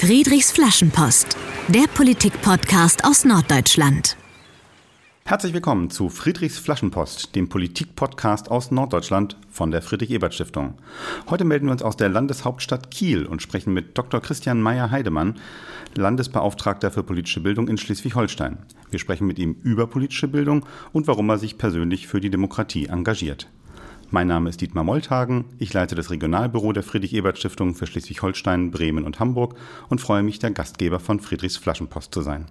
Friedrichs Flaschenpost, der Politik-Podcast aus Norddeutschland. Herzlich willkommen zu Friedrichs Flaschenpost, dem Politik-Podcast aus Norddeutschland von der Friedrich-Ebert-Stiftung. Heute melden wir uns aus der Landeshauptstadt Kiel und sprechen mit Dr. Christian Meyer-Heidemann, Landesbeauftragter für politische Bildung in Schleswig-Holstein. Wir sprechen mit ihm über politische Bildung und warum er sich persönlich für die Demokratie engagiert. Mein Name ist Dietmar Molthagen. Ich leite das Regionalbüro der Friedrich-Ebert-Stiftung für Schleswig-Holstein, Bremen und Hamburg und freue mich, der Gastgeber von Friedrichs Flaschenpost zu sein.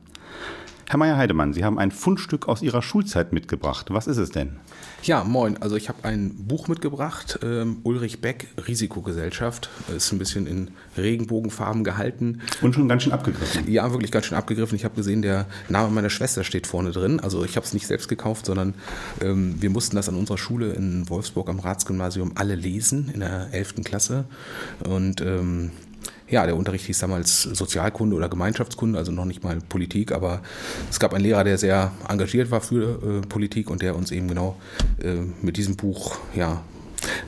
Herr Meyer-Heidemann, Sie haben ein Fundstück aus Ihrer Schulzeit mitgebracht. Was ist es denn? Ja, moin. Also ich habe ein Buch mitgebracht, ähm, Ulrich Beck, Risikogesellschaft. Ist ein bisschen in Regenbogenfarben gehalten. Und schon ganz schön abgegriffen. Ja, wirklich ganz schön abgegriffen. Ich habe gesehen, der Name meiner Schwester steht vorne drin. Also ich habe es nicht selbst gekauft, sondern ähm, wir mussten das an unserer Schule in Wolfsburg am Ratsgymnasium alle lesen in der 11. Klasse. Und ähm, ja, der Unterricht hieß damals Sozialkunde oder Gemeinschaftskunde, also noch nicht mal Politik, aber es gab einen Lehrer, der sehr engagiert war für äh, Politik und der uns eben genau äh, mit diesem Buch ja,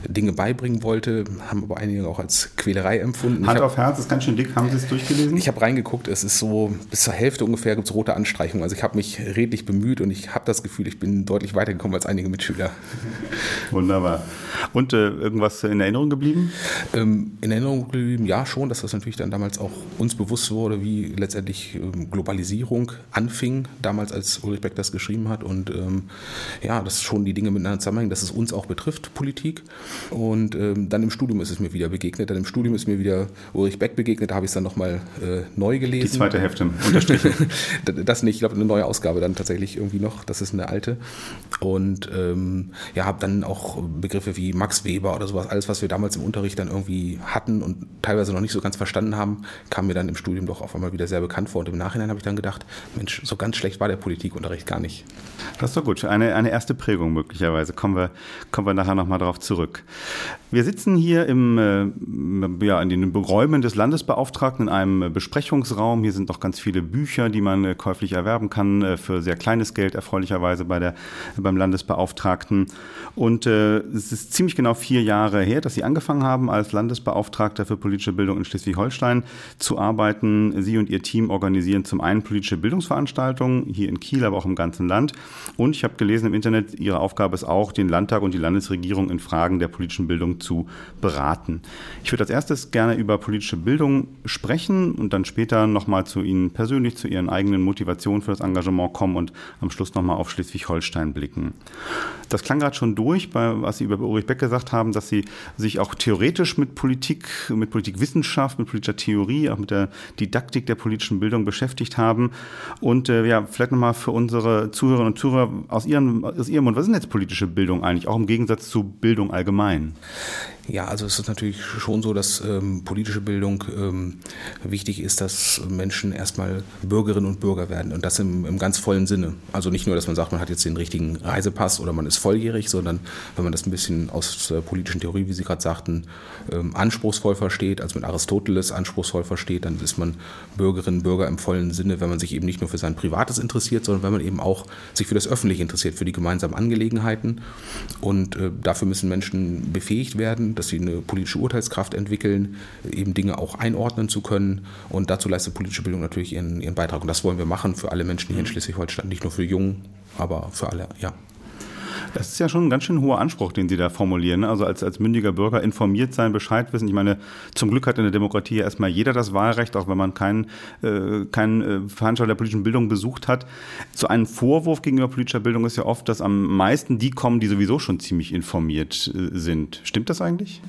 Dinge beibringen wollte, haben aber einige auch als Quälerei empfunden. Hand hab, auf Herz, ist ganz schön dick. Haben Sie es durchgelesen? Ich habe reingeguckt, es ist so bis zur Hälfte ungefähr gibt es rote Anstreichungen. Also ich habe mich redlich bemüht und ich habe das Gefühl, ich bin deutlich weitergekommen als einige Mitschüler. Wunderbar. Und äh, irgendwas in Erinnerung geblieben? Ähm, in Erinnerung geblieben, ja schon, dass das natürlich dann damals auch uns bewusst wurde, wie letztendlich ähm, Globalisierung anfing, damals als Ulrich Beck das geschrieben hat. Und ähm, ja, dass schon die Dinge miteinander zusammenhängen, dass es uns auch betrifft, Politik. Und ähm, dann im Studium ist es mir wieder begegnet. Dann im Studium ist mir wieder Ulrich Beck begegnet. Da habe ich es dann nochmal äh, neu gelesen. Die zweite Hälfte unterstrichen. das nicht. Ich glaube, eine neue Ausgabe dann tatsächlich irgendwie noch. Das ist eine alte. Und ähm, ja, habe dann auch Begriffe wie Max Weber oder sowas, alles, was wir damals im Unterricht dann irgendwie hatten und teilweise noch nicht so ganz verstanden haben, kam mir dann im Studium doch auf einmal wieder sehr bekannt vor. Und im Nachhinein habe ich dann gedacht, Mensch, so ganz schlecht war der Politikunterricht gar nicht. Das ist doch gut. Eine, eine erste Prägung möglicherweise. Kommen wir, kommen wir nachher nochmal drauf zurück. Wir sitzen hier im, äh, ja, in den Räumen des Landesbeauftragten in einem Besprechungsraum. Hier sind noch ganz viele Bücher, die man äh, käuflich erwerben kann, äh, für sehr kleines Geld, erfreulicherweise bei der, beim Landesbeauftragten. Und äh, es ist ziemlich genau vier Jahre her, dass Sie angefangen haben, als Landesbeauftragter für politische Bildung in Schleswig-Holstein zu arbeiten. Sie und Ihr Team organisieren zum einen politische Bildungsveranstaltungen hier in Kiel, aber auch im ganzen Land. Und ich habe gelesen im Internet, Ihre Aufgabe ist auch, den Landtag und die Landesregierung in Fragen der politischen Bildung zu beraten. Ich würde als erstes gerne über politische Bildung sprechen und dann später nochmal zu Ihnen persönlich, zu Ihren eigenen Motivationen für das Engagement kommen und am Schluss nochmal auf Schleswig-Holstein blicken. Das klang gerade schon durch, bei, was Sie über Ulrich Beck gesagt haben, dass Sie sich auch theoretisch mit Politik, mit Politikwissenschaft, mit politischer Theorie, auch mit der Didaktik der politischen Bildung beschäftigt haben. Und äh, ja, vielleicht nochmal für unsere Zuhörerinnen und Zuhörer aus Ihrem, aus Ihrem Mund, was ist denn jetzt politische Bildung eigentlich, auch im Gegensatz zu Bildung allgemein? Ja, also es ist natürlich schon so, dass ähm, politische Bildung ähm, wichtig ist, dass Menschen erstmal Bürgerinnen und Bürger werden und das im, im, ganz vollen Sinne. Also nicht nur, dass man sagt, man hat jetzt den richtigen Reisepass oder man ist volljährig, sondern wenn man das ein bisschen aus der politischen Theorie, wie Sie gerade sagten, ähm, anspruchsvoll versteht, also mit Aristoteles anspruchsvoll versteht, dann ist man Bürgerinnen und Bürger im vollen Sinne, wenn man sich eben nicht nur für sein Privates interessiert, sondern wenn man eben auch sich für das Öffentliche interessiert, für die gemeinsamen Angelegenheiten. Und äh, dafür müssen Menschen befähigt werden dass sie eine politische Urteilskraft entwickeln, eben Dinge auch einordnen zu können. Und dazu leistet politische Bildung natürlich ihren, ihren Beitrag. Und das wollen wir machen für alle Menschen hier in Schleswig-Holstein, nicht nur für Jungen, aber für alle, ja. Das ist ja schon ein ganz schön hoher Anspruch, den Sie da formulieren. Ne? Also als, als mündiger Bürger informiert sein, Bescheid wissen. Ich meine, zum Glück hat in der Demokratie ja erstmal jeder das Wahlrecht, auch wenn man keinen äh, kein, äh, Veranstalter der politischen Bildung besucht hat. So ein Vorwurf gegenüber politischer Bildung ist ja oft, dass am meisten die kommen, die sowieso schon ziemlich informiert äh, sind. Stimmt das eigentlich?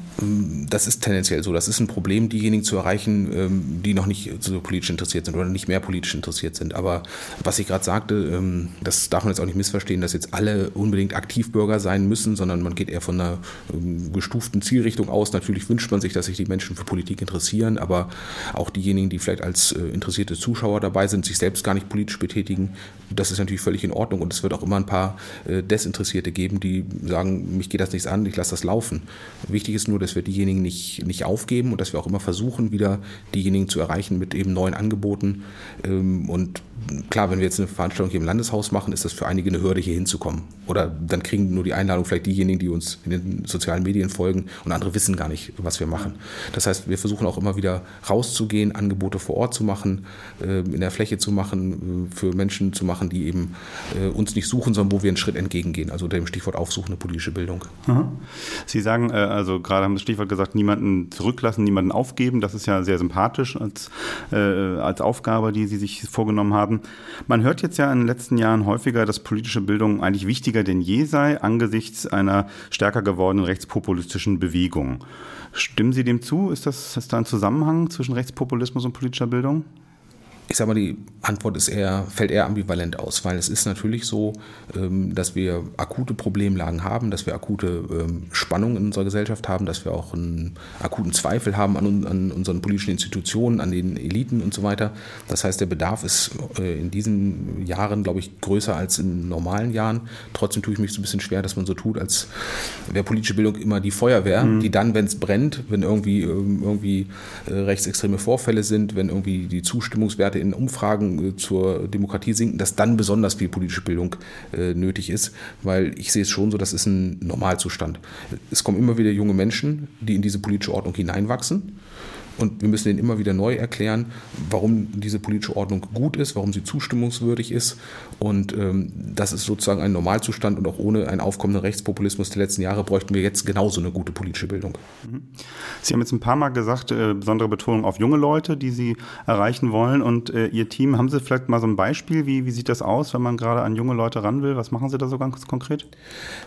Das ist tendenziell so. Das ist ein Problem, diejenigen zu erreichen, ähm, die noch nicht so politisch interessiert sind oder nicht mehr politisch interessiert sind. Aber was ich gerade sagte, ähm, das darf man jetzt auch nicht missverstehen, dass jetzt alle unbedingt Aktivbürger sein müssen, sondern man geht eher von einer ähm, gestuften Zielrichtung aus. Natürlich wünscht man sich, dass sich die Menschen für Politik interessieren, aber auch diejenigen, die vielleicht als äh, interessierte Zuschauer dabei sind, sich selbst gar nicht politisch betätigen, das ist natürlich völlig in Ordnung und es wird auch immer ein paar äh, Desinteressierte geben, die sagen, mich geht das nichts an, ich lasse das laufen. Wichtig ist nur, dass wir diejenigen nicht, nicht aufgeben und dass wir auch immer versuchen, wieder diejenigen zu erreichen mit eben neuen Angeboten. Ähm, und klar, wenn wir jetzt eine Veranstaltung hier im Landeshaus machen, ist das für einige eine Hürde, hier hinzukommen. Oder dann kriegen nur die Einladung vielleicht diejenigen, die uns in den sozialen Medien folgen und andere wissen gar nicht, was wir machen. Das heißt, wir versuchen auch immer wieder rauszugehen, Angebote vor Ort zu machen, äh, in der Fläche zu machen, äh, für Menschen zu machen, die eben äh, uns nicht suchen, sondern wo wir einen Schritt entgegengehen. Also dem Stichwort aufsuchende politische Bildung. Sie sagen, also gerade haben das Stichwort gesagt, niemanden zurücklassen, niemanden aufgeben. Das ist ja sehr sympathisch als, als Aufgabe, die Sie sich vorgenommen haben. Man hört jetzt ja in den letzten Jahren häufiger, dass politische Bildung eigentlich wichtiger denn je sei angesichts einer stärker gewordenen rechtspopulistischen Bewegung. Stimmen Sie dem zu? Ist, das, ist da ein Zusammenhang zwischen Rechtspopulismus und politischer Bildung? Ich sage mal, die Antwort ist eher, fällt eher ambivalent aus, weil es ist natürlich so, ähm, dass wir akute Problemlagen haben, dass wir akute ähm, Spannungen in unserer Gesellschaft haben, dass wir auch einen akuten Zweifel haben an, an unseren politischen Institutionen, an den Eliten und so weiter. Das heißt, der Bedarf ist äh, in diesen Jahren, glaube ich, größer als in normalen Jahren. Trotzdem tue ich mich so ein bisschen schwer, dass man so tut, als wäre politische Bildung immer die Feuerwehr, mhm. die dann, wenn es brennt, wenn irgendwie, ähm, irgendwie äh, rechtsextreme Vorfälle sind, wenn irgendwie die Zustimmungswerte in Umfragen äh, zur Demokratie sinken, dass dann besonders viel politische Bildung äh, nötig ist, weil ich sehe es schon so, das ist ein Normalzustand. Es kommen immer wieder junge Menschen, die in diese politische Ordnung hineinwachsen und wir müssen ihnen immer wieder neu erklären, warum diese politische Ordnung gut ist, warum sie zustimmungswürdig ist. Und ähm, das ist sozusagen ein Normalzustand und auch ohne einen aufkommenden Rechtspopulismus der letzten Jahre bräuchten wir jetzt genauso eine gute politische Bildung. Mhm. Sie haben jetzt ein paar Mal gesagt, äh, besondere Betonung auf junge Leute, die Sie erreichen wollen und äh, Ihr Team. Haben Sie vielleicht mal so ein Beispiel? Wie, wie sieht das aus, wenn man gerade an junge Leute ran will? Was machen Sie da so ganz konkret?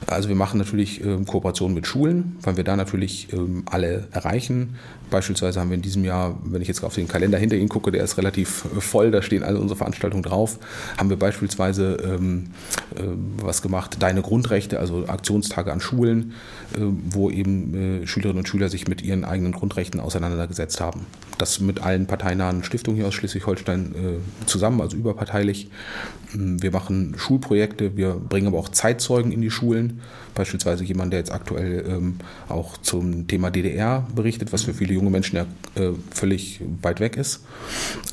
Also wir machen natürlich äh, Kooperationen mit Schulen, weil wir da natürlich ähm, alle erreichen. Beispielsweise haben wir in diesem Jahr, wenn ich jetzt auf den Kalender hinter Ihnen gucke, der ist relativ äh, voll, da stehen alle unsere Veranstaltungen drauf, haben wir beispielsweise ähm, äh, was gemacht, Deine Grundrechte, also Aktionstage an Schulen, wo eben äh, Schülerinnen und Schüler sich mit ihren eigenen Grundrechten auseinandergesetzt haben. Das mit allen parteinahen Stiftungen hier aus Schleswig-Holstein äh, zusammen, also überparteilich. Ähm, wir machen Schulprojekte, wir bringen aber auch Zeitzeugen in die Schulen, beispielsweise jemand, der jetzt aktuell ähm, auch zum Thema DDR berichtet, was für viele junge Menschen ja äh, völlig weit weg ist.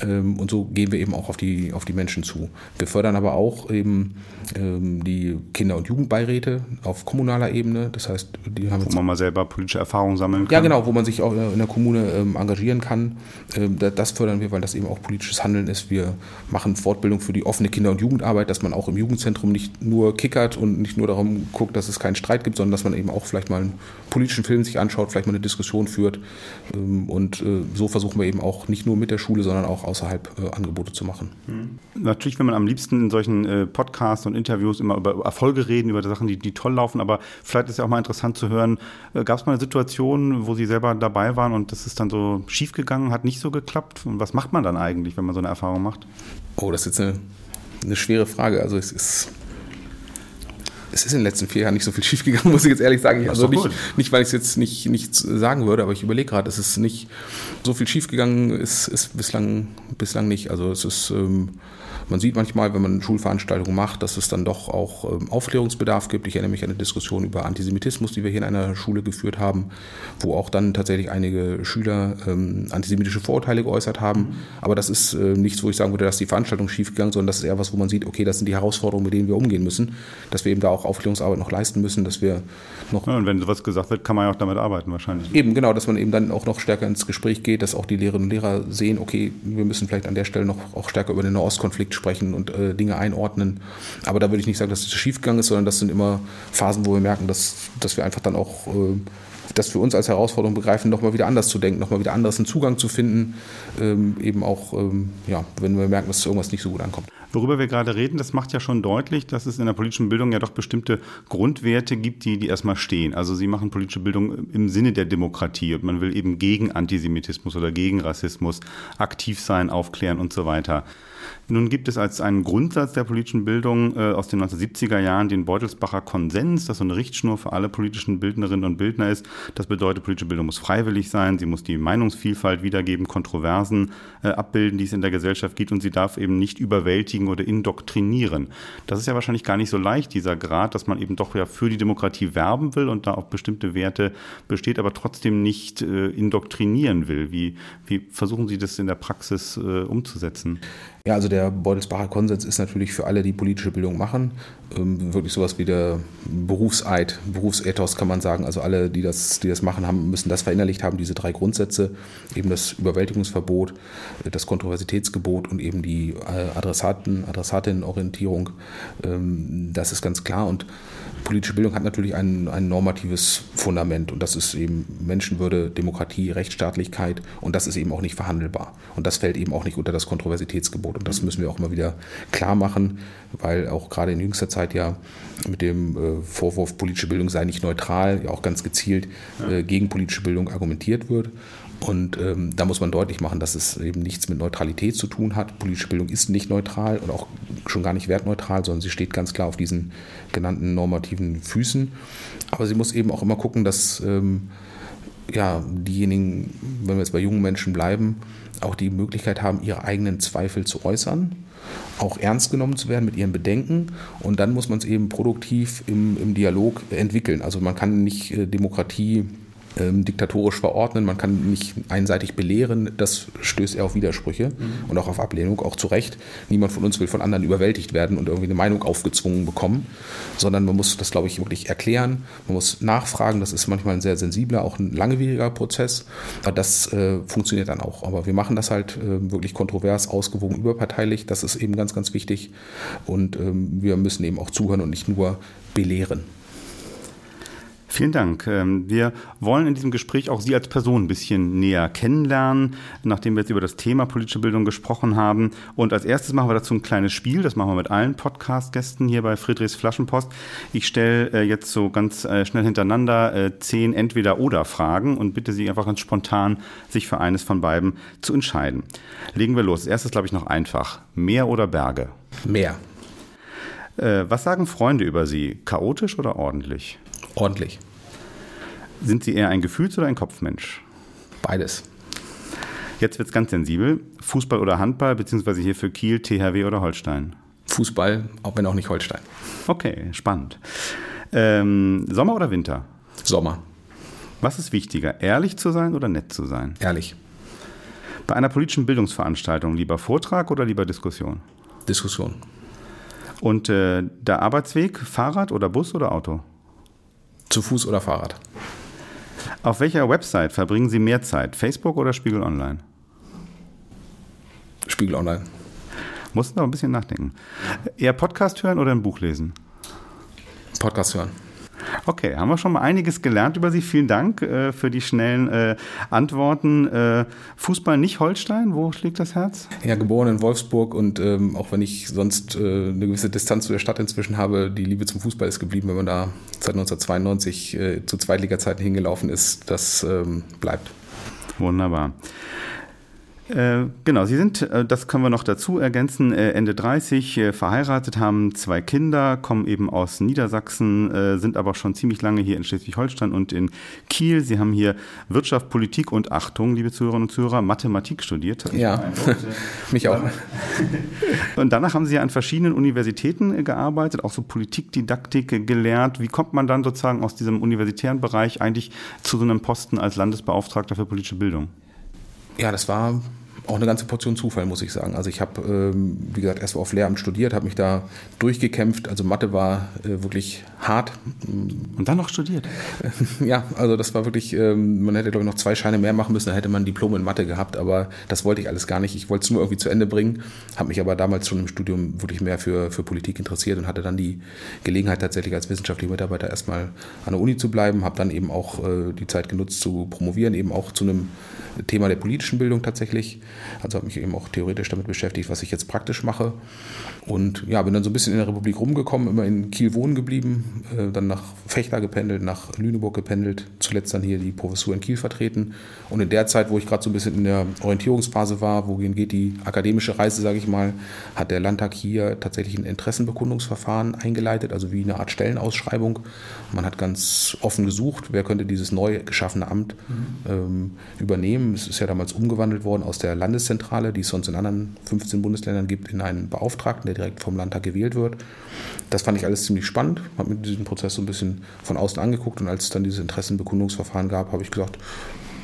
Ähm, und so gehen wir eben auch auf die, auf die Menschen zu. Wir fördern aber auch eben die Kinder- und Jugendbeiräte auf kommunaler Ebene. Das heißt, die haben wo man mal selber politische Erfahrungen sammeln kann. Ja, genau, wo man sich auch in der Kommune ähm, engagieren kann. Ähm, das fördern wir, weil das eben auch politisches Handeln ist. Wir machen Fortbildung für die offene Kinder- und Jugendarbeit, dass man auch im Jugendzentrum nicht nur kickert und nicht nur darum guckt, dass es keinen Streit gibt, sondern dass man eben auch vielleicht mal einen politischen Film sich anschaut, vielleicht mal eine Diskussion führt. Ähm, und äh, so versuchen wir eben auch nicht nur mit der Schule, sondern auch außerhalb äh, Angebote zu machen. Mhm. Natürlich, wenn man am liebsten in solchen äh, Podcasts und Interviews immer über Erfolge reden, über Sachen, die, die toll laufen, aber vielleicht ist ja auch mal interessant zu hören, gab es mal eine Situation, wo Sie selber dabei waren und das ist dann so schief gegangen, hat nicht so geklappt? Und was macht man dann eigentlich, wenn man so eine Erfahrung macht? Oh, das ist jetzt eine, eine schwere Frage. Also es ist es ist in den letzten vier Jahren nicht so viel schiefgegangen, muss ich jetzt ehrlich sagen. Also nicht, nicht, weil ich es jetzt nicht, nicht sagen würde, aber ich überlege gerade, es ist nicht so viel schiefgegangen, ist, ist bislang, bislang nicht. Also es ist ähm, man sieht manchmal, wenn man Schulveranstaltungen macht, dass es dann doch auch ähm, Aufklärungsbedarf gibt. Ich erinnere mich an eine Diskussion über Antisemitismus, die wir hier in einer Schule geführt haben, wo auch dann tatsächlich einige Schüler ähm, antisemitische Vorurteile geäußert haben. Aber das ist äh, nichts, wo ich sagen würde, dass die Veranstaltung schiefgegangen, sondern das ist eher was, wo man sieht, okay, das sind die Herausforderungen, mit denen wir umgehen müssen, dass wir eben da auch Aufklärungsarbeit noch leisten müssen, dass wir noch. Ja, und wenn sowas gesagt wird, kann man ja auch damit arbeiten wahrscheinlich. Eben, genau, dass man eben dann auch noch stärker ins Gespräch geht, dass auch die Lehrerinnen und Lehrer sehen, okay, wir müssen vielleicht an der Stelle noch auch stärker über den Nahostkonflikt sprechen und äh, Dinge einordnen. Aber da würde ich nicht sagen, dass es schiefgegangen ist, sondern das sind immer Phasen, wo wir merken, dass, dass wir einfach dann auch äh, das für uns als Herausforderung begreifen, nochmal wieder anders zu denken, nochmal wieder anders einen Zugang zu finden, ähm, eben auch, ähm, ja, wenn wir merken, dass irgendwas nicht so gut ankommt. Worüber wir gerade reden, das macht ja schon deutlich, dass es in der politischen Bildung ja doch bestimmte Grundwerte gibt, die, die erstmal stehen. Also Sie machen politische Bildung im Sinne der Demokratie und man will eben gegen Antisemitismus oder gegen Rassismus aktiv sein, aufklären und so weiter. Nun gibt es als einen Grundsatz der politischen Bildung äh, aus den 1970er Jahren den Beutelsbacher Konsens, das so eine Richtschnur für alle politischen Bildnerinnen und Bildner ist. Das bedeutet, politische Bildung muss freiwillig sein, sie muss die Meinungsvielfalt wiedergeben, Kontroversen äh, abbilden, die es in der Gesellschaft gibt und sie darf eben nicht überwältigen oder indoktrinieren. Das ist ja wahrscheinlich gar nicht so leicht, dieser Grad, dass man eben doch ja für die Demokratie werben will und da auch bestimmte Werte besteht, aber trotzdem nicht äh, indoktrinieren will. Wie, wie versuchen Sie das in der Praxis äh, umzusetzen? Ja, also der Beutelsbacher Konsens ist natürlich für alle, die politische Bildung machen, ähm, wirklich sowas wie der Berufseid, Berufsethos kann man sagen. Also alle, die das, die das machen, haben, müssen das verinnerlicht haben, diese drei Grundsätze, eben das Überwältigungsverbot, das Kontroversitätsgebot und eben die äh, Adressaten, Adressatinnenorientierung. Ähm, das ist ganz klar und politische Bildung hat natürlich ein, ein normatives Fundament und das ist eben Menschenwürde, Demokratie, Rechtsstaatlichkeit und das ist eben auch nicht verhandelbar. Und das fällt eben auch nicht unter das Kontroversitätsgebot und das müssen wir auch immer wieder klar machen, weil auch gerade in jüngster Zeit ja mit dem äh, Vorwurf, politische Bildung sei nicht neutral, ja auch ganz gezielt äh, gegen politische Bildung argumentiert wird. Und ähm, da muss man deutlich machen, dass es eben nichts mit Neutralität zu tun hat. Politische Bildung ist nicht neutral und auch schon gar nicht wertneutral, sondern sie steht ganz klar auf diesen genannten normativen Füßen. Aber sie muss eben auch immer gucken, dass ähm, ja, diejenigen, wenn wir jetzt bei jungen Menschen bleiben, auch die Möglichkeit haben, ihre eigenen Zweifel zu äußern, auch ernst genommen zu werden mit ihren Bedenken. Und dann muss man es eben produktiv im, im Dialog entwickeln. Also man kann nicht äh, Demokratie ähm, diktatorisch verordnen, man kann nicht einseitig belehren, das stößt eher auf Widersprüche mhm. und auch auf Ablehnung, auch zu Recht. Niemand von uns will von anderen überwältigt werden und irgendwie eine Meinung aufgezwungen bekommen, sondern man muss das, glaube ich, wirklich erklären, man muss nachfragen, das ist manchmal ein sehr sensibler, auch ein langwieriger Prozess, aber das äh, funktioniert dann auch. Aber wir machen das halt äh, wirklich kontrovers, ausgewogen, überparteilich, das ist eben ganz, ganz wichtig und ähm, wir müssen eben auch zuhören und nicht nur belehren. Vielen Dank. Ähm, wir wollen in diesem Gespräch auch Sie als Person ein bisschen näher kennenlernen, nachdem wir jetzt über das Thema politische Bildung gesprochen haben. Und als erstes machen wir dazu ein kleines Spiel. Das machen wir mit allen Podcast-Gästen hier bei Friedrichs Flaschenpost. Ich stelle äh, jetzt so ganz äh, schnell hintereinander äh, zehn Entweder-Oder-Fragen und bitte Sie einfach ganz spontan, sich für eines von beiden zu entscheiden. Legen wir los. Das erste ist, glaube ich, noch einfach. Meer oder Berge? Meer. Was sagen Freunde über Sie? Chaotisch oder ordentlich? Ordentlich. Sind Sie eher ein Gefühls- oder ein Kopfmensch? Beides. Jetzt wird es ganz sensibel. Fußball oder Handball, beziehungsweise hier für Kiel, THW oder Holstein? Fußball, auch wenn auch nicht Holstein. Okay, spannend. Ähm, Sommer oder Winter? Sommer. Was ist wichtiger, ehrlich zu sein oder nett zu sein? Ehrlich. Bei einer politischen Bildungsveranstaltung lieber Vortrag oder lieber Diskussion? Diskussion. Und äh, der Arbeitsweg, Fahrrad oder Bus oder Auto? Zu Fuß oder Fahrrad. Auf welcher Website verbringen Sie mehr Zeit? Facebook oder Spiegel Online? Spiegel Online. Mussten aber ein bisschen nachdenken. Eher Podcast hören oder ein Buch lesen? Podcast hören. Okay, haben wir schon mal einiges gelernt über Sie. Vielen Dank äh, für die schnellen äh, Antworten. Äh, Fußball nicht Holstein, wo schlägt das Herz? Ja, geboren in Wolfsburg und ähm, auch wenn ich sonst äh, eine gewisse Distanz zu der Stadt inzwischen habe, die Liebe zum Fußball ist geblieben, wenn man da seit 1992 äh, zu Zweitliga-Zeiten hingelaufen ist. Das ähm, bleibt. Wunderbar. Äh, genau, Sie sind, äh, das können wir noch dazu ergänzen, äh, Ende 30, verheiratet, haben zwei Kinder, kommen eben aus Niedersachsen, sind aber schon ziemlich lange hier in Schleswig-Holstein und in Kiel. Sie haben hier Wirtschaft, Politik und Achtung, liebe Zuhörerinnen und Zuhörer, Mathematik studiert. Ja, mich auch. Und danach haben Sie ja an verschiedenen Universitäten gearbeitet, auch so Politikdidaktik gelehrt. Wie kommt man dann sozusagen aus diesem universitären Bereich eigentlich zu so einem Posten als Landesbeauftragter für politische Bildung? Ja, das war auch eine ganze Portion Zufall, muss ich sagen. Also ich habe, ähm, wie gesagt, erst auf Lehramt studiert, habe mich da durchgekämpft. Also Mathe war äh, wirklich hart. Und dann noch studiert? ja, also das war wirklich, ähm, man hätte glaube ich noch zwei Scheine mehr machen müssen, dann hätte man ein Diplom in Mathe gehabt, aber das wollte ich alles gar nicht. Ich wollte es nur irgendwie zu Ende bringen, habe mich aber damals schon im Studium wirklich mehr für, für Politik interessiert und hatte dann die Gelegenheit tatsächlich als wissenschaftlicher Mitarbeiter erstmal an der Uni zu bleiben, habe dann eben auch äh, die Zeit genutzt zu promovieren, eben auch zu einem Thema der politischen Bildung tatsächlich. Also habe mich eben auch theoretisch damit beschäftigt, was ich jetzt praktisch mache. Und ja, bin dann so ein bisschen in der Republik rumgekommen, immer in Kiel wohnen geblieben, äh, dann nach Fechter gependelt, nach Lüneburg gependelt, zuletzt dann hier die Professur in Kiel vertreten. Und in der Zeit, wo ich gerade so ein bisschen in der Orientierungsphase war, wohin geht die akademische Reise, sage ich mal, hat der Landtag hier tatsächlich ein Interessenbekundungsverfahren eingeleitet, also wie eine Art Stellenausschreibung. Man hat ganz offen gesucht, wer könnte dieses neu geschaffene Amt mhm. ähm, übernehmen. Es ist ja damals umgewandelt worden aus der Landeszentrale, die es sonst in anderen 15 Bundesländern gibt, in einen Beauftragten, der direkt vom Landtag gewählt wird. Das fand ich alles ziemlich spannend, habe mir diesen Prozess so ein bisschen von außen angeguckt und als es dann dieses Interessenbekundungsverfahren gab, habe ich gesagt,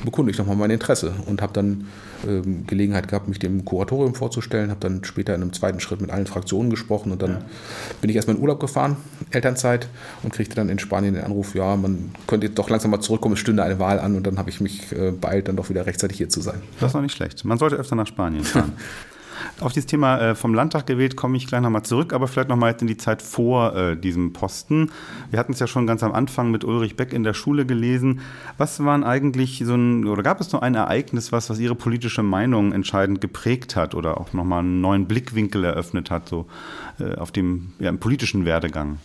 bekunde ich nochmal mein Interesse und habe dann ähm, Gelegenheit gehabt, mich dem Kuratorium vorzustellen, habe dann später in einem zweiten Schritt mit allen Fraktionen gesprochen und dann ja. bin ich erstmal in Urlaub gefahren, Elternzeit, und kriegte dann in Spanien den Anruf, ja, man könnte jetzt doch langsam mal zurückkommen, es stünde eine Wahl an und dann habe ich mich äh, beeilt, dann doch wieder rechtzeitig hier zu sein. Das ist noch nicht schlecht. Man sollte öfter nach Spanien fahren. Auf dieses Thema äh, vom Landtag gewählt komme ich gleich nochmal zurück, aber vielleicht nochmal in die Zeit vor äh, diesem Posten. Wir hatten es ja schon ganz am Anfang mit Ulrich Beck in der Schule gelesen. Was waren eigentlich so ein, oder gab es nur ein Ereignis, was, was Ihre politische Meinung entscheidend geprägt hat oder auch nochmal einen neuen Blickwinkel eröffnet hat, so äh, auf dem ja, politischen Werdegang?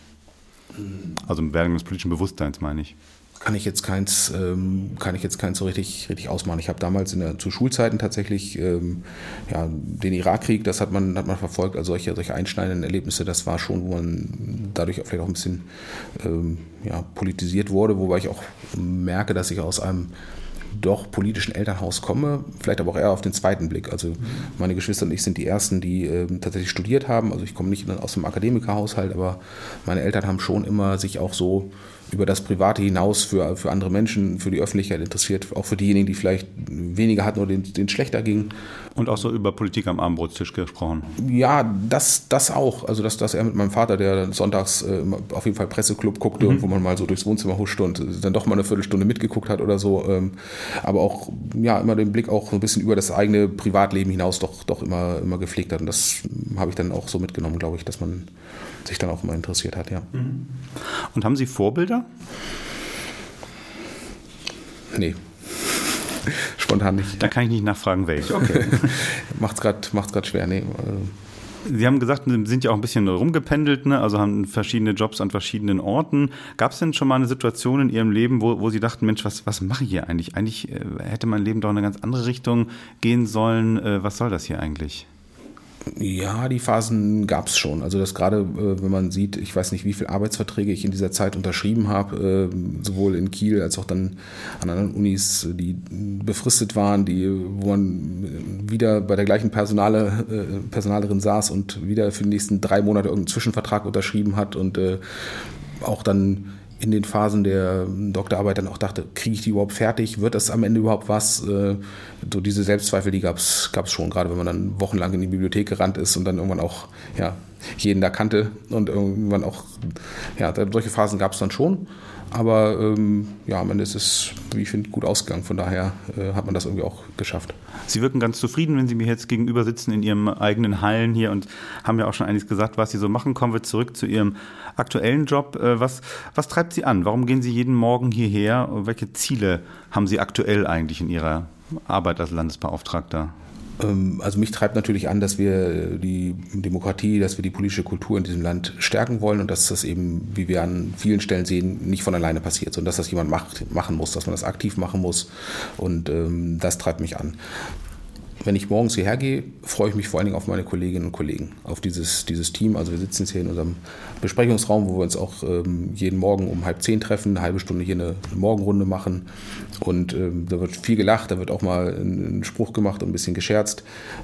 Also im Werdegang des politischen Bewusstseins, meine ich kann ich jetzt keins, ähm, kann ich jetzt keins so richtig, richtig ausmachen. Ich habe damals in der, zu Schulzeiten tatsächlich ähm, ja, den Irakkrieg, das hat man, hat man verfolgt, also solche, solche einschneidenden Erlebnisse, das war schon, wo man dadurch vielleicht auch ein bisschen ähm, ja, politisiert wurde, wobei ich auch merke, dass ich aus einem doch politischen Elternhaus komme, vielleicht aber auch eher auf den zweiten Blick. Also meine Geschwister und ich sind die Ersten, die äh, tatsächlich studiert haben. Also ich komme nicht aus einem Akademikerhaushalt, aber meine Eltern haben schon immer sich auch so über das Private hinaus für, für andere Menschen, für die Öffentlichkeit interessiert, auch für diejenigen, die vielleicht weniger hatten oder denen, denen schlechter ging. Und auch so über Politik am Abendbrotstisch gesprochen? Ja, das, das auch. Also, dass, dass er mit meinem Vater, der sonntags äh, auf jeden Fall Presseclub guckte mhm. und wo man mal so durchs Wohnzimmer huschte und dann doch mal eine Viertelstunde mitgeguckt hat oder so. Ähm, aber auch, ja, immer den Blick auch so ein bisschen über das eigene Privatleben hinaus doch, doch immer, immer gepflegt hat. Und das habe ich dann auch so mitgenommen, glaube ich, dass man sich dann auch immer interessiert hat, ja. Und haben Sie Vorbilder? Nee. Spontan nicht. Da kann ich nicht nachfragen, welche. Okay. macht's gerade macht's schwer, nee. Sie haben gesagt, Sie sind ja auch ein bisschen rumgependelt, ne? also haben verschiedene Jobs an verschiedenen Orten. Gab es denn schon mal eine Situation in Ihrem Leben, wo, wo Sie dachten, Mensch, was, was mache ich hier eigentlich? Eigentlich äh, hätte mein Leben doch in eine ganz andere Richtung gehen sollen. Äh, was soll das hier eigentlich? Ja, die Phasen gab es schon. Also das gerade, äh, wenn man sieht, ich weiß nicht, wie viele Arbeitsverträge ich in dieser Zeit unterschrieben habe, äh, sowohl in Kiel als auch dann an anderen Unis, die befristet waren, die, wo man wieder bei der gleichen Personale, äh, Personalerin saß und wieder für die nächsten drei Monate irgendeinen Zwischenvertrag unterschrieben hat und auch dann in den Phasen der Doktorarbeit dann auch dachte, kriege ich die überhaupt fertig? Wird das am Ende überhaupt was? Äh, so diese Selbstzweifel, die gab es schon, gerade wenn man dann wochenlang in die Bibliothek gerannt ist und dann irgendwann auch ja, jeden da kannte und irgendwann auch, ja, solche Phasen gab es dann schon. Aber ähm, ja, am Ende ist es, wie ich finde, gut ausgegangen. Von daher äh, hat man das irgendwie auch geschafft. Sie wirken ganz zufrieden, wenn Sie mir jetzt gegenüber sitzen in Ihrem eigenen Hallen hier und haben ja auch schon einiges gesagt, was Sie so machen. Kommen wir zurück zu Ihrem aktuellen Job. Äh, was, was treibt Sie an? Warum gehen Sie jeden Morgen hierher? Welche Ziele haben Sie aktuell eigentlich in Ihrer Arbeit als Landesbeauftragter? Ähm, also mich treibt natürlich an, dass wir die Demokratie, dass wir die politische Kultur in diesem Land stärken wollen und dass das eben, wie wir an vielen Stellen sehen, nicht von alleine passiert, sondern dass das jemand macht, machen muss, dass man das aktiv machen muss. Und ähm, das treibt mich an. Wenn ich morgens hierher gehe, freue ich mich vor allen Dingen auf meine Kolleginnen und Kollegen, auf dieses, dieses Team. Also wir sitzen jetzt hier in unserem Besprechungsraum, wo wir uns auch ähm, jeden Morgen um halb zehn treffen, eine halbe Stunde hier eine Morgenrunde machen. Und ähm, da wird viel gelacht, da wird auch mal ein, ein Spruch gemacht und ein bisschen gescherzt.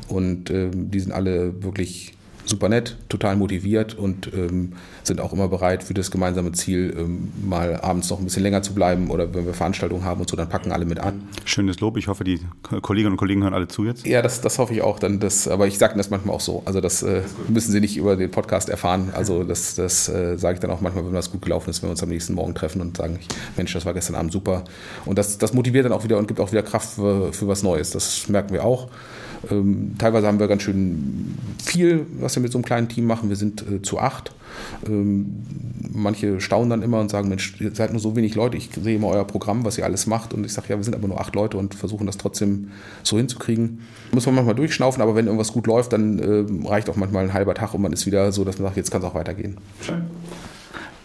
Und ähm, die sind alle wirklich super nett, total motiviert und ähm, sind auch immer bereit für das gemeinsame Ziel, ähm, mal abends noch ein bisschen länger zu bleiben oder wenn wir Veranstaltungen haben und so, dann packen alle mit an. Schönes Lob. Ich hoffe, die Kolleginnen und Kollegen hören alle zu jetzt. Ja, das, das hoffe ich auch. Dann das, aber ich sage das manchmal auch so. Also das äh, müssen sie nicht über den Podcast erfahren. Also das, das äh, sage ich dann auch manchmal, wenn das gut gelaufen ist, wenn wir uns am nächsten Morgen treffen und sagen, Mensch, das war gestern Abend super. Und das, das motiviert dann auch wieder und gibt auch wieder Kraft für, für was Neues. Das merken wir auch. Ähm, teilweise haben wir ganz schön viel, was wir mit so einem kleinen Team machen. Wir sind äh, zu acht. Ähm, manche staunen dann immer und sagen, Mensch, ihr seid nur so wenig Leute, ich sehe immer euer Programm, was ihr alles macht. Und ich sage, ja, wir sind aber nur acht Leute und versuchen das trotzdem so hinzukriegen. Muss man manchmal durchschnaufen, aber wenn irgendwas gut läuft, dann äh, reicht auch manchmal ein halber Tag und man ist wieder so, dass man sagt, jetzt kann es auch weitergehen. Schön.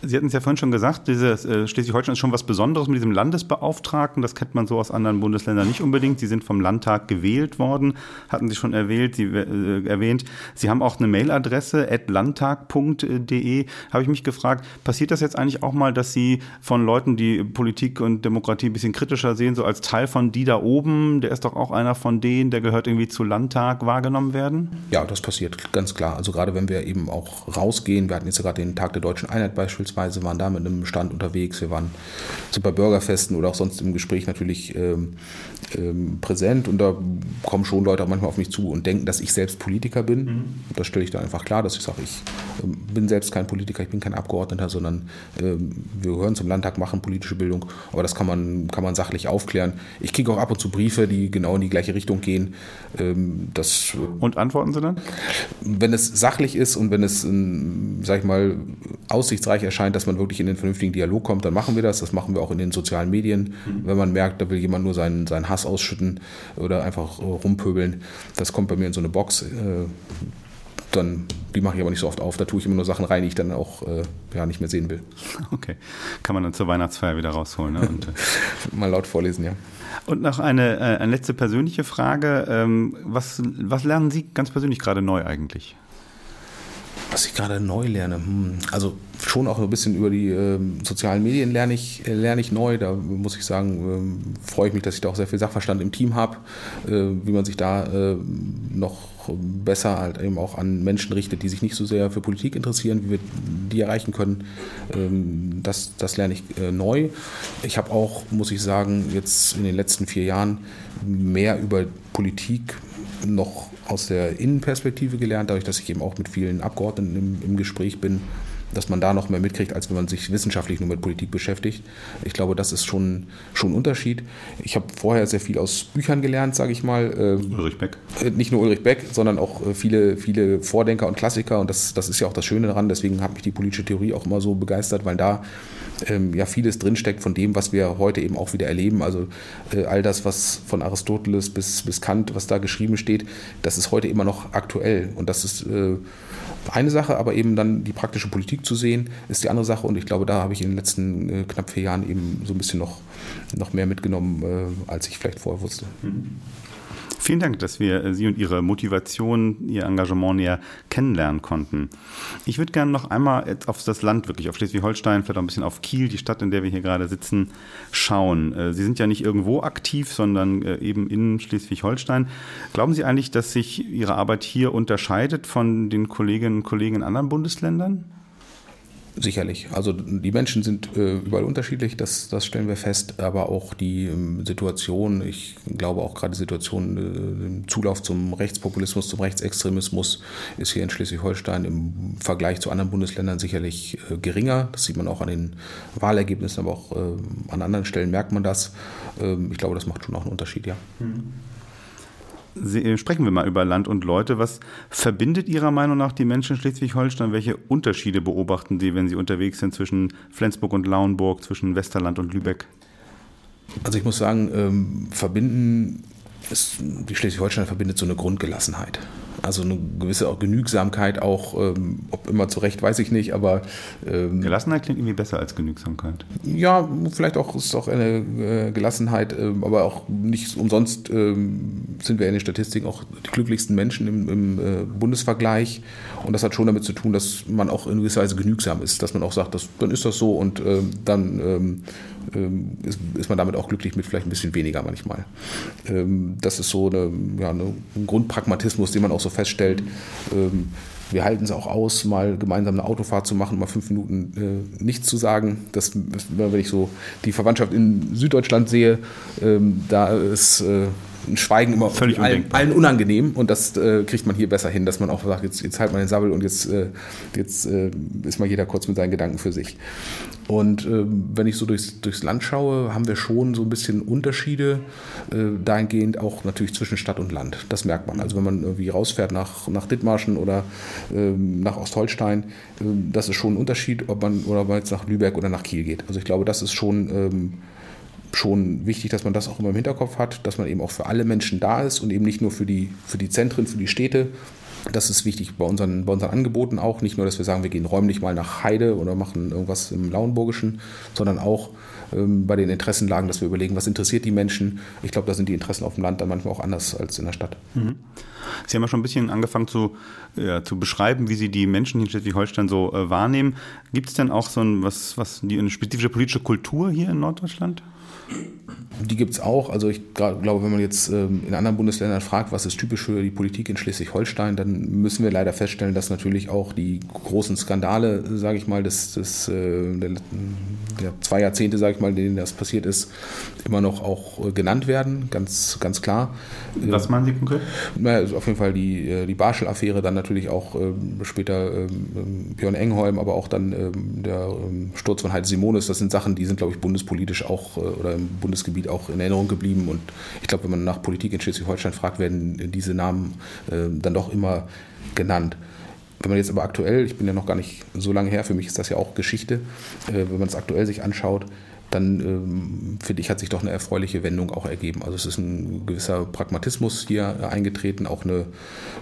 Sie hatten es ja vorhin schon gesagt, dieses, äh, Schleswig-Holstein ist schon was Besonderes mit diesem Landesbeauftragten. Das kennt man so aus anderen Bundesländern nicht unbedingt. Sie sind vom Landtag gewählt worden, hatten Sie schon erwähnt. Sie, äh, erwähnt. Sie haben auch eine Mailadresse, landtag.de. Habe ich mich gefragt, passiert das jetzt eigentlich auch mal, dass Sie von Leuten, die Politik und Demokratie ein bisschen kritischer sehen, so als Teil von die da oben, der ist doch auch einer von denen, der gehört irgendwie zu Landtag, wahrgenommen werden? Ja, das passiert ganz klar. Also gerade wenn wir eben auch rausgehen, wir hatten jetzt gerade den Tag der deutschen Einheit beispielsweise, beispielsweise, waren da mit einem Stand unterwegs. Wir waren so bei Bürgerfesten oder auch sonst im Gespräch natürlich ähm, ähm, präsent und da kommen schon Leute auch manchmal auf mich zu und denken, dass ich selbst Politiker bin. Mhm. Das stelle ich da einfach klar, dass ich sage, ich ähm, bin selbst kein Politiker, ich bin kein Abgeordneter, sondern ähm, wir gehören zum Landtag, machen politische Bildung, aber das kann man, kann man sachlich aufklären. Ich kriege auch ab und zu Briefe, die genau in die gleiche Richtung gehen. Ähm, das, und antworten Sie dann? Wenn es sachlich ist und wenn es, sag ich mal, aussichtsreich erscheint, dass man wirklich in den vernünftigen Dialog kommt, dann machen wir das. Das machen wir auch in den sozialen Medien. Mhm. Wenn man merkt, da will jemand nur seinen, seinen Hass ausschütten oder einfach rumpöbeln, das kommt bei mir in so eine Box. Äh, dann, die mache ich aber nicht so oft auf. Da tue ich immer nur Sachen rein, die ich dann auch äh, ja, nicht mehr sehen will. Okay. Kann man dann zur Weihnachtsfeier wieder rausholen. Ne? Und, äh Mal laut vorlesen, ja. Und noch eine, äh, eine letzte persönliche Frage. Ähm, was, was lernen Sie ganz persönlich gerade neu eigentlich? Was ich gerade neu lerne, hm. also schon auch ein bisschen über die äh, sozialen Medien lerne ich, äh, lerne ich neu. Da muss ich sagen, äh, freue ich mich, dass ich da auch sehr viel Sachverstand im Team habe, äh, wie man sich da äh, noch besser halt eben auch an Menschen richtet, die sich nicht so sehr für Politik interessieren, wie wir die erreichen können. Ähm, das, das lerne ich äh, neu. Ich habe auch, muss ich sagen, jetzt in den letzten vier Jahren mehr über Politik noch aus der Innenperspektive gelernt, dadurch, dass ich eben auch mit vielen Abgeordneten im, im Gespräch bin dass man da noch mehr mitkriegt, als wenn man sich wissenschaftlich nur mit Politik beschäftigt. Ich glaube, das ist schon, schon ein Unterschied. Ich habe vorher sehr viel aus Büchern gelernt, sage ich mal. Ähm, Ulrich Beck. Äh, nicht nur Ulrich Beck, sondern auch äh, viele, viele Vordenker und Klassiker. Und das, das ist ja auch das Schöne daran. Deswegen hat mich die politische Theorie auch immer so begeistert, weil da ähm, ja vieles drinsteckt von dem, was wir heute eben auch wieder erleben. Also äh, all das, was von Aristoteles bis, bis Kant, was da geschrieben steht, das ist heute immer noch aktuell. Und das ist äh, eine Sache, aber eben dann die praktische Politik zu sehen, ist die andere Sache. Und ich glaube, da habe ich in den letzten äh, knapp vier Jahren eben so ein bisschen noch, noch mehr mitgenommen, äh, als ich vielleicht vorher wusste. Mhm. Vielen Dank, dass wir äh, Sie und Ihre Motivation, Ihr Engagement näher kennenlernen konnten. Ich würde gerne noch einmal auf das Land wirklich, auf Schleswig-Holstein, vielleicht auch ein bisschen auf Kiel, die Stadt, in der wir hier gerade sitzen, schauen. Äh, Sie sind ja nicht irgendwo aktiv, sondern äh, eben in Schleswig-Holstein. Glauben Sie eigentlich, dass sich Ihre Arbeit hier unterscheidet von den Kolleginnen und Kollegen in anderen Bundesländern? Sicherlich. Also die Menschen sind äh, überall unterschiedlich, das, das stellen wir fest, aber auch die ähm, Situation, ich glaube auch gerade die Situation, äh, im Zulauf zum Rechtspopulismus, zum Rechtsextremismus ist hier in Schleswig-Holstein im Vergleich zu anderen Bundesländern sicherlich äh, geringer. Das sieht man auch an den Wahlergebnissen, aber auch äh, an anderen Stellen merkt man das. Ähm, ich glaube, das macht schon auch einen Unterschied, ja. Mhm. Äh, sprechen wir mal über Land und Leute. Was verbindet Ihrer Meinung nach die Menschen in Schleswig-Holstein? Welche Unterschiede beobachten Sie, wenn Sie unterwegs sind zwischen Flensburg und Lauenburg, zwischen Westerland und Lübeck? Also ich muss sagen, ähm, verbinden ist, die Schleswig-Holstein verbindet so eine Grundgelassenheit. Also eine gewisse auch Genügsamkeit, auch ähm, ob immer zu Recht, weiß ich nicht, aber ähm, Gelassenheit klingt irgendwie besser als Genügsamkeit. Ja, vielleicht auch ist auch eine äh, Gelassenheit, ähm, aber auch nicht umsonst ähm, sind wir in den Statistiken auch die glücklichsten Menschen im, im äh, Bundesvergleich. Und das hat schon damit zu tun, dass man auch in gewisser Weise genügsam ist, dass man auch sagt, dass, dann ist das so und äh, dann ähm, ähm, ist, ist, man damit auch glücklich mit vielleicht ein bisschen weniger manchmal. Ähm, das ist so eine, ja, eine, ein Grundpragmatismus, den man auch so feststellt. Ähm, wir halten es auch aus, mal gemeinsam eine Autofahrt zu machen, mal fünf Minuten äh, nichts zu sagen. Das, wenn ich so die Verwandtschaft in Süddeutschland sehe, ähm, da ist äh, Schweigen immer Völlig allen, allen, unangenehm und das äh, kriegt man hier besser hin, dass man auch sagt, jetzt, jetzt halt mal den Sabbel und jetzt, äh, jetzt äh, ist mal jeder kurz mit seinen Gedanken für sich. Und äh, wenn ich so durchs, durchs Land schaue, haben wir schon so ein bisschen Unterschiede äh, dahingehend auch natürlich zwischen Stadt und Land. Das merkt man. Also wenn man irgendwie rausfährt nach, nach Dithmarschen oder ähm, nach Ostholstein, ähm, das ist schon ein Unterschied, ob man, oder ob man jetzt nach Lübeck oder nach Kiel geht. Also ich glaube, das ist schon ähm, schon wichtig, dass man das auch immer im Hinterkopf hat, dass man eben auch für alle Menschen da ist und eben nicht nur für die, für die Zentren, für die Städte. Das ist wichtig bei unseren, bei unseren Angeboten auch. Nicht nur, dass wir sagen, wir gehen räumlich mal nach Heide oder machen irgendwas im Lauenburgischen, sondern auch ähm, bei den Interessenlagen, dass wir überlegen, was interessiert die Menschen. Ich glaube, da sind die Interessen auf dem Land dann manchmal auch anders als in der Stadt. Mhm. Sie haben ja schon ein bisschen angefangen zu, ja, zu beschreiben, wie Sie die Menschen hier in Schleswig-Holstein so äh, wahrnehmen. Gibt es denn auch so ein, was, was eine spezifische politische Kultur hier in Norddeutschland? Die gibt es auch. Also ich glaube, wenn man jetzt ähm, in anderen Bundesländern fragt, was ist typisch für die Politik in Schleswig-Holstein, dann müssen wir leider feststellen, dass natürlich auch die großen Skandale, sage ich mal, des, des, äh, der, der zwei Jahrzehnte, sage ich mal, denen das passiert ist, immer noch auch äh, genannt werden, ganz, ganz klar. Was meinen Sie konkret? Naja, also auf jeden Fall die, äh, die Barschel-Affäre, dann natürlich auch ähm, später ähm, Björn Engholm, aber auch dann der Sturz von Heide Simonis. Das sind Sachen, die sind, glaube ich, bundespolitisch auch oder im Bundesgebiet auch in Erinnerung geblieben. Und ich glaube, wenn man nach Politik in Schleswig-Holstein fragt, werden diese Namen dann doch immer genannt. Wenn man jetzt aber aktuell, ich bin ja noch gar nicht so lange her, für mich ist das ja auch Geschichte, äh, wenn man es aktuell sich anschaut, dann ähm, finde ich, hat sich doch eine erfreuliche Wendung auch ergeben. Also es ist ein gewisser Pragmatismus hier eingetreten, auch eine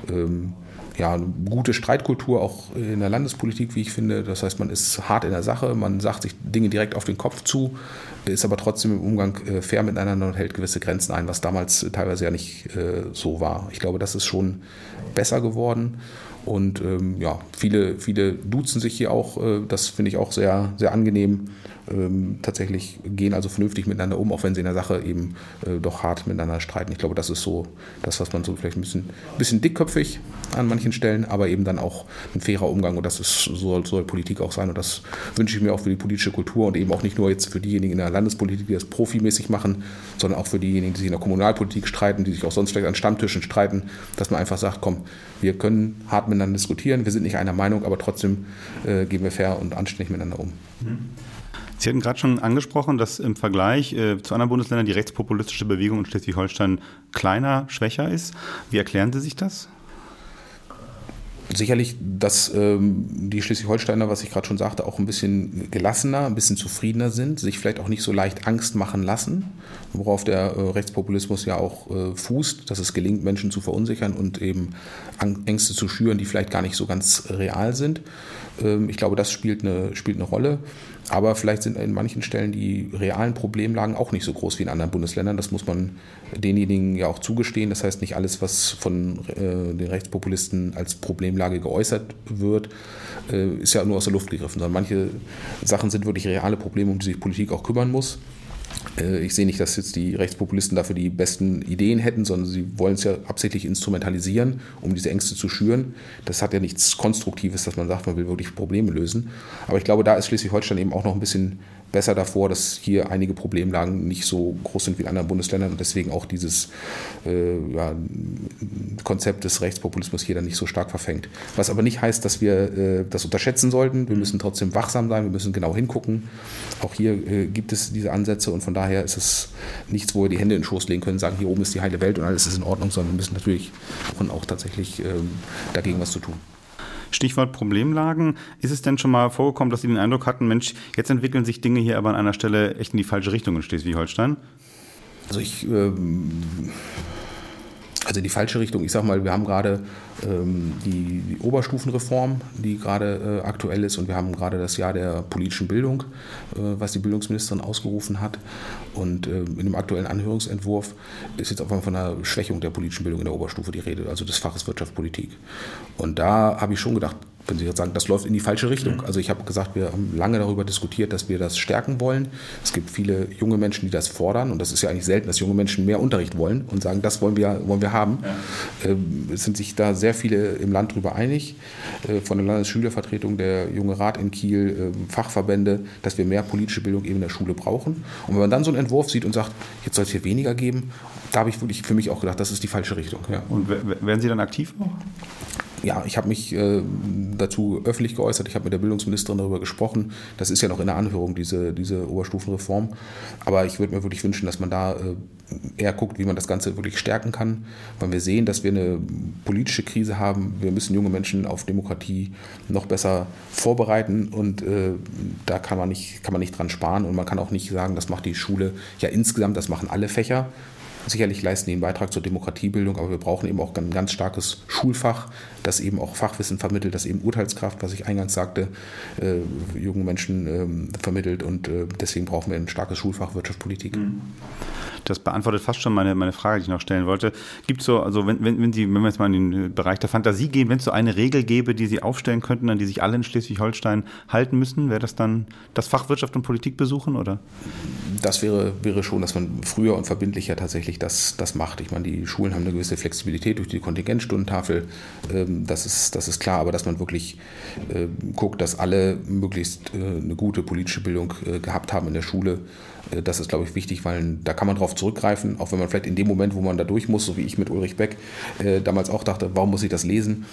ähm, ja, gute Streitkultur auch in der Landespolitik, wie ich finde. Das heißt, man ist hart in der Sache, man sagt sich Dinge direkt auf den Kopf zu, ist aber trotzdem im Umgang äh, fair miteinander und hält gewisse Grenzen ein, was damals teilweise ja nicht äh, so war. Ich glaube, das ist schon besser geworden. Und ähm, ja, viele, viele duzen sich hier auch. Äh, das finde ich auch sehr, sehr angenehm. Ähm, tatsächlich gehen also vernünftig miteinander um, auch wenn sie in der Sache eben äh, doch hart miteinander streiten. Ich glaube, das ist so das, was man so vielleicht ein bisschen, bisschen dickköpfig an manchen Stellen, aber eben dann auch ein fairer Umgang. Und das ist, soll, soll Politik auch sein. Und das wünsche ich mir auch für die politische Kultur und eben auch nicht nur jetzt für diejenigen in der Landespolitik, die das profimäßig machen, sondern auch für diejenigen, die sich in der Kommunalpolitik streiten, die sich auch sonst vielleicht an Stammtischen streiten, dass man einfach sagt, komm, wir können hart miteinander diskutieren, wir sind nicht einer Meinung, aber trotzdem äh, gehen wir fair und anständig miteinander um. Mhm. Sie hatten gerade schon angesprochen, dass im Vergleich äh, zu anderen Bundesländern die rechtspopulistische Bewegung in Schleswig-Holstein kleiner, schwächer ist. Wie erklären Sie sich das? Sicherlich, dass ähm, die Schleswig-Holsteiner, was ich gerade schon sagte, auch ein bisschen gelassener, ein bisschen zufriedener sind, sich vielleicht auch nicht so leicht Angst machen lassen, worauf der äh, Rechtspopulismus ja auch äh, fußt, dass es gelingt, Menschen zu verunsichern und eben Ängste zu schüren, die vielleicht gar nicht so ganz real sind. Ähm, ich glaube, das spielt eine, spielt eine Rolle. Aber vielleicht sind in manchen Stellen die realen Problemlagen auch nicht so groß wie in anderen Bundesländern. Das muss man denjenigen ja auch zugestehen. Das heißt, nicht alles, was von äh, den Rechtspopulisten als Problemlage geäußert wird, äh, ist ja nur aus der Luft gegriffen, sondern manche Sachen sind wirklich reale Probleme, um die sich Politik auch kümmern muss. Äh, ich sehe nicht, dass jetzt die Rechtspopulisten dafür die besten Ideen hätten, sondern sie wollen es ja absichtlich instrumentalisieren, um diese Ängste zu schüren. Das hat ja nichts Konstruktives, dass man sagt, man will wirklich Probleme lösen. Aber ich glaube, da ist Schleswig-Holstein eben auch noch ein bisschen besser davor, dass hier einige Problemlagen nicht so groß sind wie in anderen Bundesländern und deswegen auch dieses äh, ja, Konzept des Rechtspopulismus hier dann nicht so stark verfängt. Was aber nicht heißt, dass wir äh, das unterschätzen sollten. Wir müssen trotzdem wachsam sein, wir müssen genau hingucken. Auch hier äh, gibt es diese Ansätze und von daher ist es nichts, wo wir die Hände in den Schoß legen können, sagen, hier oben ist die heile Welt und alles ist in Ordnung, sondern wir müssen natürlich auch tatsächlich ähm, dagegen was zu tun. Stichwort Problemlagen. Ist es denn schon mal vorgekommen, dass Sie den Eindruck hatten, Mensch, jetzt entwickeln sich Dinge hier aber an einer Stelle echt in die falsche Richtung in Schleswig-Holstein? Also ich ähm, also die falsche Richtung. Ich sage mal, wir haben gerade ähm, die, die, Oberstufenreform, die gerade äh, aktuell ist, und wir haben gerade das Jahr der politischen Bildung, äh, was die Bildungsministerin ausgerufen hat. Und äh, in dem aktuellen Anhörungsentwurf ist jetzt auf einmal von einer Schwächung der politischen Bildung in der Oberstufe die Rede, also des Faches Wirtschaftspolitik. Und da habe ich schon gedacht, wenn Sie jetzt sagen, das läuft in die falsche Richtung. Mhm. Also ich habe gesagt, wir haben lange darüber diskutiert, dass wir das stärken wollen. Es gibt viele junge Menschen, die das fordern und das ist ja eigentlich selten, dass junge Menschen mehr Unterricht wollen und sagen, das wollen wir, wollen wir haben. Ja. Ähm, es sind sich da sehr viele im Land darüber einig, äh, von der Landesschülervertretung, der Junge Rat in Kiel, äh, Fachverbände, dass wir mehr politische Bildung eben in der Schule brauchen. Und wenn man dann so einen Entwurf sieht und sagt, jetzt soll es hier weniger geben, da habe ich wirklich für mich auch gedacht, das ist die falsche Richtung. Ja. Und werden Sie dann aktiv noch? Ja, ich habe mich äh, dazu öffentlich geäußert, ich habe mit der Bildungsministerin darüber gesprochen. Das ist ja noch in der Anhörung, diese, diese Oberstufenreform. Aber ich würde mir wirklich wünschen, dass man da äh, eher guckt, wie man das Ganze wirklich stärken kann, weil wir sehen, dass wir eine politische Krise haben. Wir müssen junge Menschen auf Demokratie noch besser vorbereiten und äh, da kann man, nicht, kann man nicht dran sparen und man kann auch nicht sagen, das macht die Schule ja insgesamt, das machen alle Fächer. Sicherlich leisten die einen Beitrag zur Demokratiebildung, aber wir brauchen eben auch ein ganz starkes Schulfach, das eben auch Fachwissen vermittelt, das eben Urteilskraft, was ich eingangs sagte, äh, jungen Menschen äh, vermittelt und äh, deswegen brauchen wir ein starkes Schulfach Wirtschaftspolitik. Mhm. Das beantwortet fast schon meine, meine Frage, die ich noch stellen wollte. Gibt so, also wenn, wenn, wenn Sie, wenn wir jetzt mal in den Bereich der Fantasie gehen, wenn es so eine Regel gäbe, die Sie aufstellen könnten, an die sich alle in Schleswig-Holstein halten müssen, wäre das dann das Fach Wirtschaft und Politik besuchen, oder? Das wäre, wäre schon, dass man früher und verbindlicher tatsächlich das, das macht. Ich meine, die Schulen haben eine gewisse Flexibilität durch die Kontingentstundentafel, ähm, das, ist, das ist klar, aber dass man wirklich äh, guckt, dass alle möglichst äh, eine gute politische Bildung äh, gehabt haben in der Schule, das ist, glaube ich, wichtig, weil da kann man drauf zurückgreifen, auch wenn man vielleicht in dem Moment, wo man da durch muss, so wie ich mit Ulrich Beck äh, damals auch dachte, warum muss ich das lesen?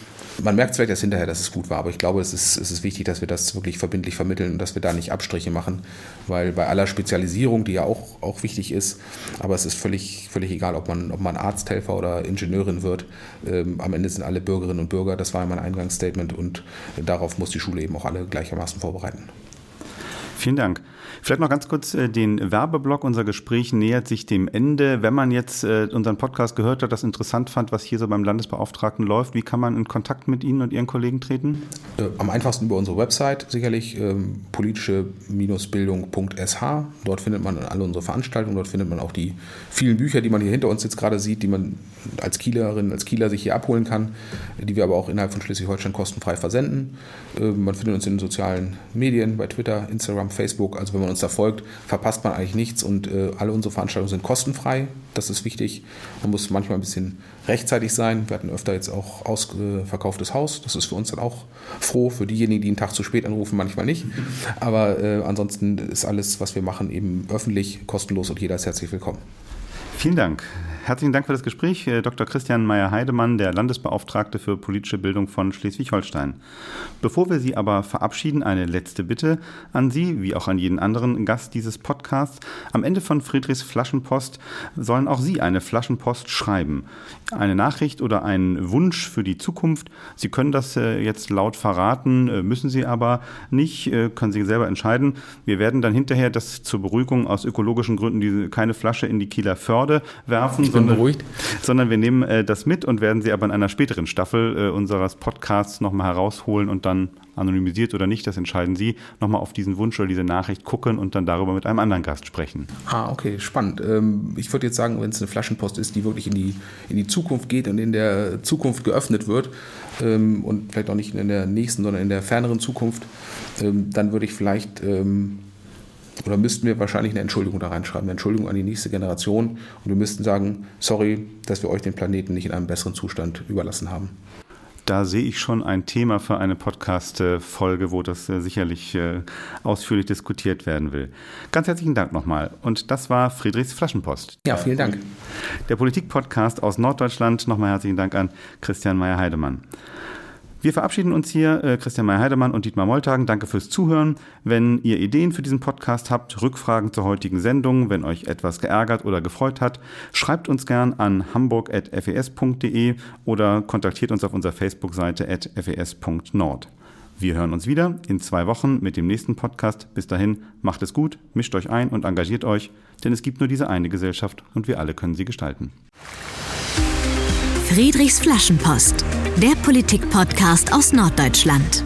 Man merkt vielleicht erst hinterher, dass es gut war, aber ich glaube, es ist, es ist wichtig, dass wir das wirklich verbindlich vermitteln und dass wir da nicht Abstriche machen, weil bei aller Spezialisierung, die ja auch, auch wichtig ist, aber es ist völlig, völlig egal, ob man, ob man Arzthelfer oder Ingenieurin wird. Ähm, am Ende sind alle Bürgerinnen und Bürger, das war mein Eingangsstatement und darauf muss die Schule eben auch alle gleichermaßen vorbereiten. Vielen Dank. Vielleicht noch ganz kurz äh, den Werbeblock. Unser Gespräch nähert sich dem Ende. Wenn man jetzt äh, unseren Podcast gehört hat, das interessant fand, was hier so beim Landesbeauftragten läuft, wie kann man in Kontakt mit Ihnen und Ihren Kollegen treten? Äh, am einfachsten über unsere Website sicherlich ähm, politische-bildung.sh. Dort findet man alle unsere Veranstaltungen, dort findet man auch die vielen Bücher, die man hier hinter uns jetzt gerade sieht, die man als Kielerin, als Kieler sich hier abholen kann, die wir aber auch innerhalb von Schleswig-Holstein kostenfrei versenden. Man findet uns in den sozialen Medien, bei Twitter, Instagram, Facebook. Also wenn man uns da folgt, verpasst man eigentlich nichts und äh, alle unsere Veranstaltungen sind kostenfrei. Das ist wichtig. Man muss manchmal ein bisschen rechtzeitig sein. Wir hatten öfter jetzt auch ausverkauftes Haus. Das ist für uns dann auch froh. Für diejenigen, die einen Tag zu spät anrufen, manchmal nicht. Aber äh, ansonsten ist alles, was wir machen, eben öffentlich, kostenlos und jeder ist herzlich willkommen. Vielen Dank. Herzlichen Dank für das Gespräch, äh, Dr. Christian Meyer-Heidemann, der Landesbeauftragte für politische Bildung von Schleswig-Holstein. Bevor wir Sie aber verabschieden, eine letzte Bitte an Sie, wie auch an jeden anderen Gast dieses Podcasts. Am Ende von Friedrichs Flaschenpost sollen auch Sie eine Flaschenpost schreiben. Eine Nachricht oder einen Wunsch für die Zukunft. Sie können das äh, jetzt laut verraten, äh, müssen Sie aber nicht, können Sie selber entscheiden. Wir werden dann hinterher das zur Beruhigung aus ökologischen Gründen diese, keine Flasche in die Kieler Förde werfen, bin sondern, beruhigt. Sondern wir nehmen äh, das mit und werden sie aber in einer späteren Staffel äh, unseres Podcasts nochmal herausholen und dann anonymisiert oder nicht, das entscheiden Sie, nochmal auf diesen Wunsch oder diese Nachricht gucken und dann darüber mit einem anderen Gast sprechen. Ah, okay, spannend. Ähm, ich würde jetzt sagen, wenn es eine Flaschenpost ist, die wirklich in die, in die Zukunft geht und in der Zukunft geöffnet wird ähm, und vielleicht auch nicht in der nächsten, sondern in der ferneren Zukunft, ähm, dann würde ich vielleicht ähm, oder müssten wir wahrscheinlich eine Entschuldigung da reinschreiben, eine Entschuldigung an die nächste Generation. Und wir müssten sagen, sorry, dass wir euch den Planeten nicht in einem besseren Zustand überlassen haben. Da sehe ich schon ein Thema für eine Podcast-Folge, wo das äh, sicherlich äh, ausführlich diskutiert werden will. Ganz herzlichen Dank nochmal. Und das war Friedrichs Flaschenpost. Ja, vielen Dank. Der Politik-Podcast aus Norddeutschland. Nochmal herzlichen Dank an Christian Meyer-Heidemann. Wir verabschieden uns hier, äh, Christian Meyer-Heidemann und Dietmar Moltagen. Danke fürs Zuhören. Wenn ihr Ideen für diesen Podcast habt, Rückfragen zur heutigen Sendung, wenn euch etwas geärgert oder gefreut hat, schreibt uns gern an hamburg.fes.de oder kontaktiert uns auf unserer Facebook-Seite fes.nord. Wir hören uns wieder in zwei Wochen mit dem nächsten Podcast. Bis dahin, macht es gut, mischt euch ein und engagiert euch, denn es gibt nur diese eine Gesellschaft und wir alle können sie gestalten. Friedrichs Flaschenpost, der Politik-Podcast aus Norddeutschland.